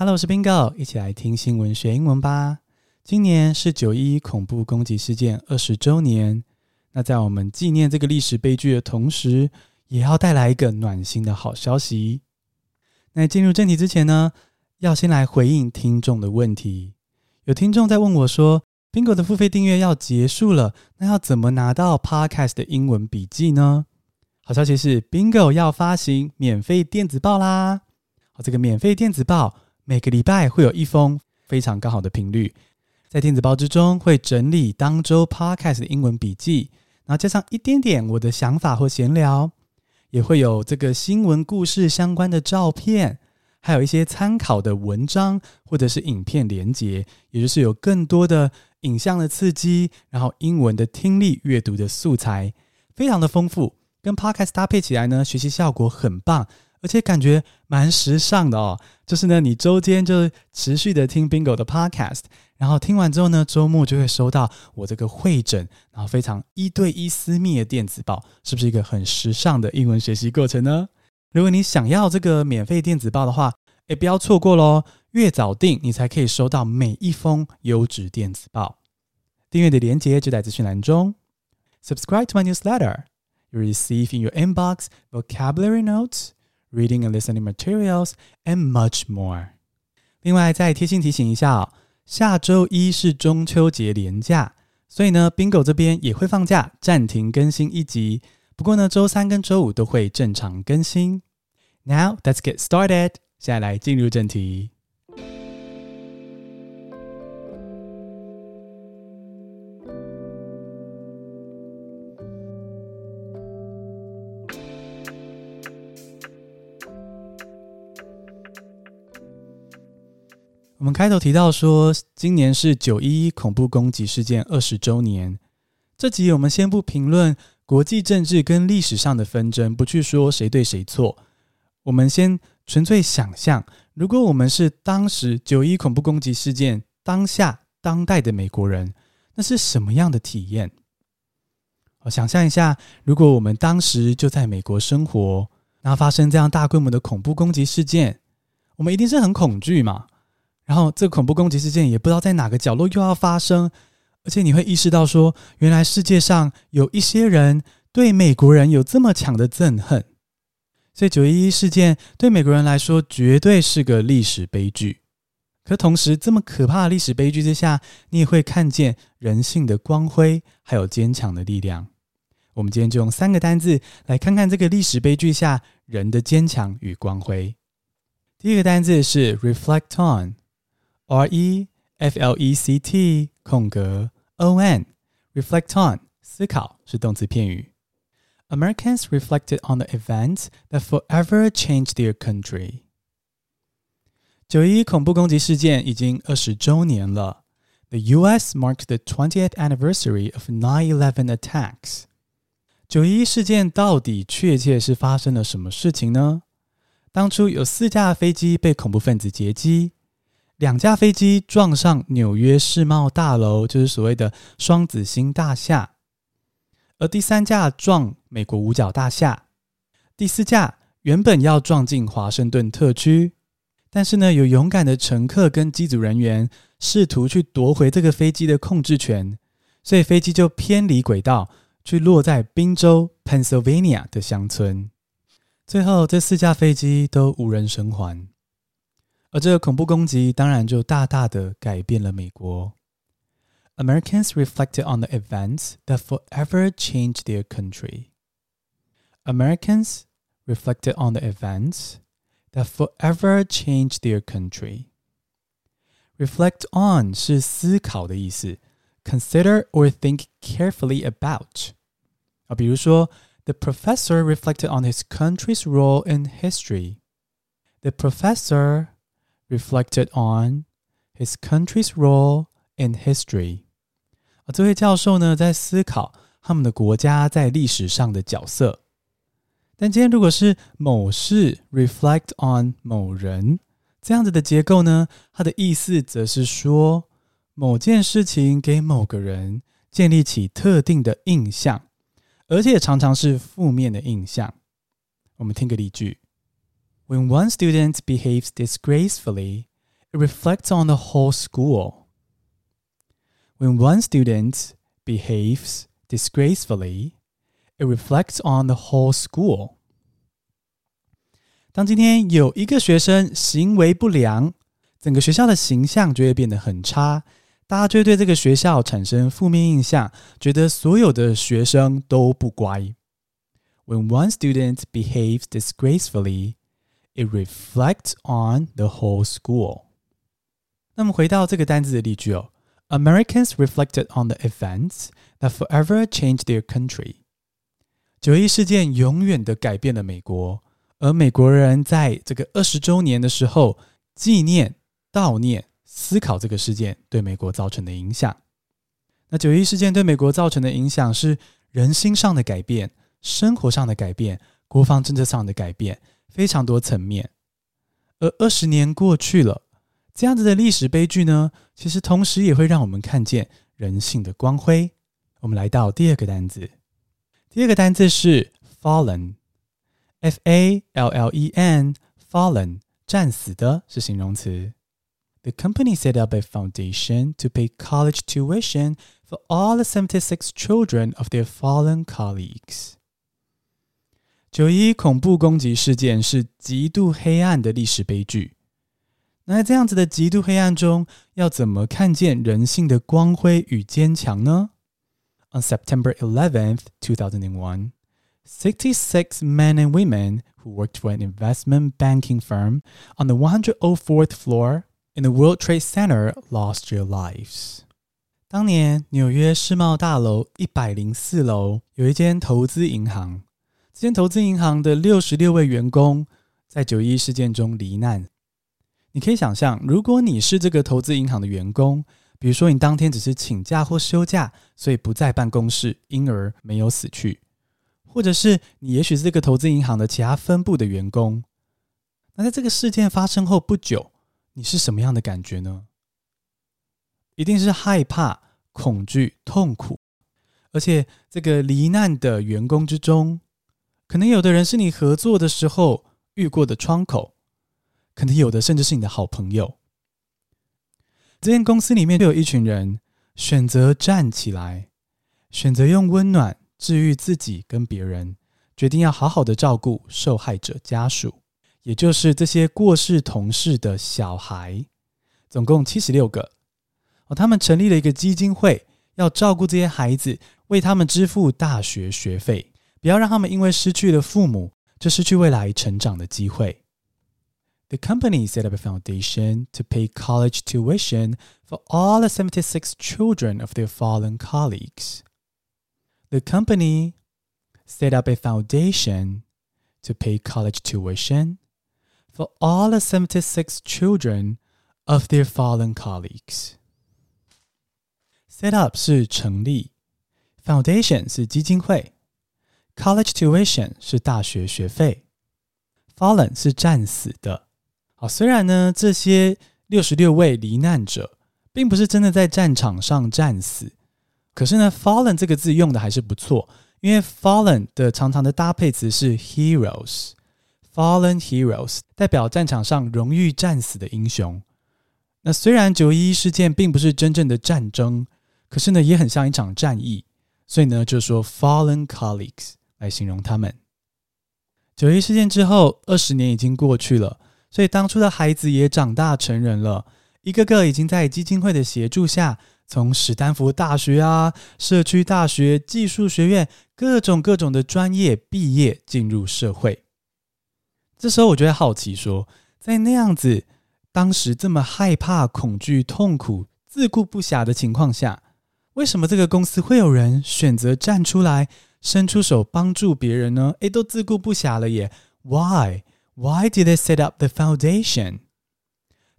Hello，我是 Bingo，一起来听新闻学英文吧。今年是九一恐怖攻击事件二十周年。那在我们纪念这个历史悲剧的同时，也要带来一个暖心的好消息。那进入正题之前呢，要先来回应听众的问题。有听众在问我说，Bingo 的付费订阅要结束了，那要怎么拿到 Podcast 的英文笔记呢？好消息是，Bingo 要发行免费电子报啦！好，这个免费电子报每个礼拜会有一封，非常刚好的频率。在电子报之中会整理当周 Podcast 的英文笔记，然后加上一点点我的想法或闲聊，也会有这个新闻故事相关的照片，还有一些参考的文章或者是影片连结，也就是有更多的影像的刺激，然后英文的听力阅读的素材，非常的丰富。跟 Podcast 搭配起来呢，学习效果很棒，而且感觉蛮时尚的哦。就是呢，你周间就持续的听 Bingo 的 Podcast，然后听完之后呢，周末就会收到我这个会诊，然后非常一对一私密的电子报，是不是一个很时尚的英文学习过程呢？如果你想要这个免费电子报的话，诶，不要错过喽，越早订你才可以收到每一封优质电子报。订阅的链接就在资讯栏中，Subscribe to my newsletter。You receive in your inbox vocabulary notes, reading and listening materials, and much more. 另外，再贴心提醒一下哦，下周一是中秋节连假，所以呢，Bingo 这边也会放假，暂停更新一集。不过呢，周三跟周五都会正常更新。Now let's get started. 现在来进入正题。 我们开头提到说，今年是九一一恐怖攻击事件二十周年。这集我们先不评论国际政治跟历史上的纷争，不去说谁对谁错。我们先纯粹想象，如果我们是当时九一恐怖攻击事件当下当代的美国人，那是什么样的体验？我想象一下，如果我们当时就在美国生活，然后发生这样大规模的恐怖攻击事件，我们一定是很恐惧嘛。然后，这个恐怖攻击事件也不知道在哪个角落又要发生，而且你会意识到说，原来世界上有一些人对美国人有这么强的憎恨，所以九一一事件对美国人来说绝对是个历史悲剧。可同时，这么可怕的历史悲剧之下，你也会看见人性的光辉，还有坚强的力量。我们今天就用三个单字来看看这个历史悲剧下人的坚强与光辉。第一个单字是 reflect on。R E F L E C T 空格 O N，reflect on 思考是动词片语。Americans reflected on the events that forever changed their country。九一恐怖攻击事件已经二十周年了。The U.S. marked the twentieth anniversary of 9/11 attacks。九一事件到底确切是发生了什么事情呢？当初有四架飞机被恐怖分子劫机。 两架飞机撞上纽约世贸大楼，就是所谓的双子星大厦；而第三架撞美国五角大厦，第四架原本要撞进华盛顿特区，但是呢，有勇敢的乘客跟机组人员试图去夺回这个飞机的控制权，所以飞机就偏离轨道，去落在宾州 Pennsylvania 的乡村。最后，这四架飞机都无人生还。而这个恐怖攻击当然就大大的改变了美国。Americans reflected on the events that forever changed their country. Americans reflected on the events that forever changed their country. Reflect on 是思考的意思，consider or think carefully about。啊，比如说，The professor reflected on his country's role in history. The professor reflected on his country's role in history。而这位教授呢，在思考他们的国家在历史上的角色。但今天如果是某事 reflect on 某人这样子的结构呢，它的意思则是说某件事情给某个人建立起特定的印象，而且常常是负面的印象。我们听个例句。When one student behaves disgracefully, it reflects on the whole school. When one student behaves disgracefully, it reflects on the whole school. 当今天有一个学生行为不良，整个学校的形象就会变得很差，大家就会对这个学校产生负面印象，觉得所有的学生都不乖。When one student behaves disgracefully, it reflects on the whole school. 那么回到这个单字的例句哦，Americans reflected on the events that forever changed their country. 九一事件永远的改变了美国，而美国人在这个二十周年的时候纪念、悼念、思考这个事件对美国造成的影响。那九一事件对美国造成的影响是人心上的改变。生活上的改变，国防政策上的改变， 非常多层面。而二十年过去了，这样子的历史悲剧呢，其实同时也会让我们看见人性的光辉。我们来到第二个单字，第二个单字是 fallen，f a l l e n，fallen，战死的是形容词。The company set up a foundation to pay college tuition for all the seventy-six children of their fallen colleagues. 九一恐怖攻击事件是极度黑暗的历史悲剧。那在这样子的极度黑暗中，要怎么看见人性的光辉与坚强呢？On September 11th, 2001, 66 men and women who worked for an investment banking firm on the 104th floor in the World Trade Center lost their lives. 当年纽约世贸大楼一百零四楼有一间投资银行。间投资银行的六十六位员工在九一一事件中罹难。你可以想象，如果你是这个投资银行的员工，比如说你当天只是请假或休假，所以不在办公室，因而没有死去；或者是你也许是这个投资银行的其他分部的员工，那在这个事件发生后不久，你是什么样的感觉呢？一定是害怕、恐惧、痛苦，而且这个罹难的员工之中。可能有的人是你合作的时候遇过的窗口，可能有的甚至是你的好朋友。这间公司里面就有一群人选择站起来，选择用温暖治愈自己跟别人，决定要好好的照顾受害者家属，也就是这些过世同事的小孩，总共七十六个。哦，他们成立了一个基金会，要照顾这些孩子，为他们支付大学学费。不要让他们因为失去了父母，就失去未来成长的机会。The company set up a foundation to pay college tuition for all the seventy-six children of their fallen colleagues. The company set up a foundation to pay college tuition for all the seventy-six children of their fallen colleagues. Set up 是成立，foundation 是基金会。 College tuition 是大学学费，fallen 是战死的。好，虽然呢，这些六十六位罹难者并不是真的在战场上战死，可是呢，fallen 这个字用的还是不错，因为 fallen 的常常的搭配词是 heroes，fallen heroes 代表战场上荣誉战死的英雄。那虽然九一一事件并不是真正的战争，可是呢，也很像一场战役，所以呢，就说 fallen colleagues。来形容他们。九一事件之后，二十年已经过去了，所以当初的孩子也长大成人了，一个个已经在基金会的协助下，从史丹福大学啊、社区大学、技术学院各种各种的专业毕业，进入社会。这时候，我就会好奇说，在那样子当时这么害怕、恐惧、痛苦、自顾不暇的情况下，为什么这个公司会有人选择站出来？伸出手帮助别人呢？诶，都自顾不暇了耶！Why? Why did they set up the foundation?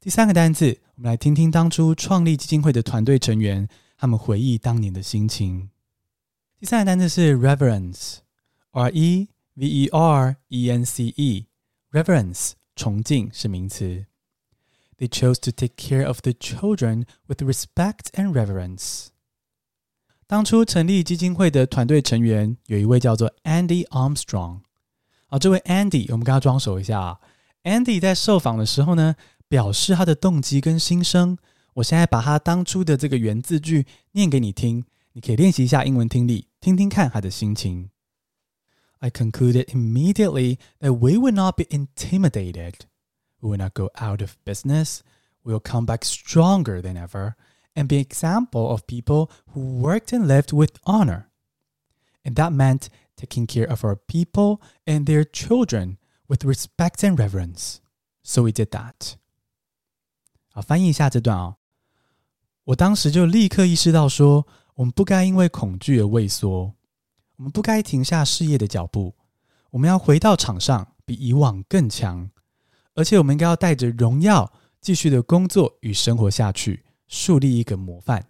第三个单词，我们来听听当初创立基金会的团队成员他们回忆当年的心情。第三个单词是 reverence，r e v e r e n c e，reverence 崇敬是名词。They chose to take care of the children with respect and reverence. 当初成立基金会的团队成员有一位叫做 Andy Armstrong，啊，这位 Andy，我们跟他装熟一下啊。Andy 在受访的时候呢， 表示他的动机跟心声。我现在把他当初的这个原字句念给你听，你可以练习一下英文听力，听听看他的心情。I concluded immediately that we would not be intimidated. We would not go out of business. We will come back stronger than ever and be an example of people who worked and lived with honor. And that meant taking care of our people and their children with respect and reverence. So we did that. 好，翻译一下这段啊、哦。我当时就立刻意识到说，我们不该因为恐惧而畏缩，我们不该停下事业的脚步，我们要回到场上，比以往更强，而且我们应该要带着荣耀继续的工作与生活下去， 树立一个模范。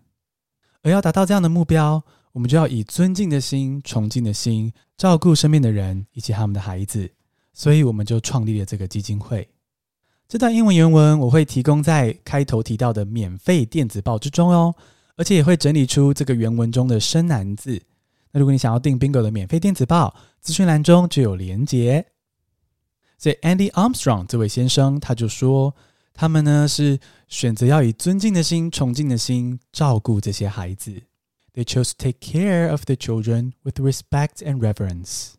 而要达到这样的目标，我们就要以尊敬的心、崇敬的心，照顾身边的人以及他们的孩子。所以，我们就创立了这个基金会。这段英文原文我会提供在开头提到的免费电子报之中哦，而且也会整理出这个原文中的生难字。那如果你想要订 Bingo 的免费电子报，资讯栏中就有连结。所以，Andy Armstrong 这位先生他就说，他们呢是选择要以尊敬的心、崇敬的心照顾这些孩子。They chose to take care of the children with respect and reverence.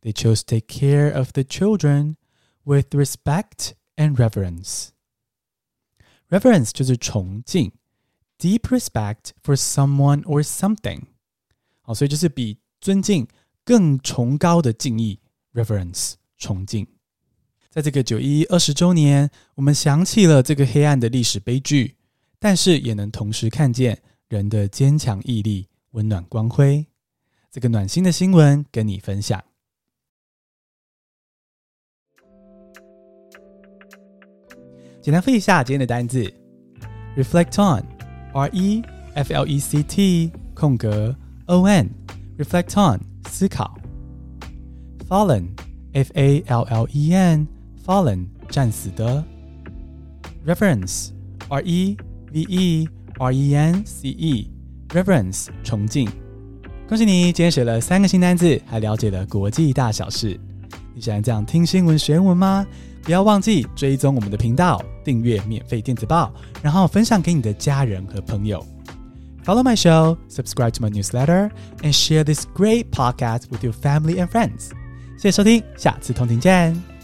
They chose to take care of the children with respect and reverence. Reverence 就是崇敬，deep respect for someone or something。好，所以就是比尊敬更崇高的敬意，reverence 崇敬。 在这个九一一二十周年，我们想起了这个黑暗的历史悲剧，但是也能同时看见人的坚强毅力、温暖光辉。这个暖心的新闻跟你分享。简单复一下今天的单字：reflect on，r e f l e c t 空格 o n，reflect on 思考；fallen，f a l l e n Fallen，战死的；reverence，r e v e r e n c e，reverence 崇敬。恭喜你，今天学了三个新单字，还了解了国际大小事。你喜欢这样听新闻学英文吗？不要忘记追踪我们的频道，订阅免费电子报，然后分享给你的家人和朋友。Follow my show, subscribe to my newsletter, and share this great podcast with your family and friends. 谢谢收听，下次同听见。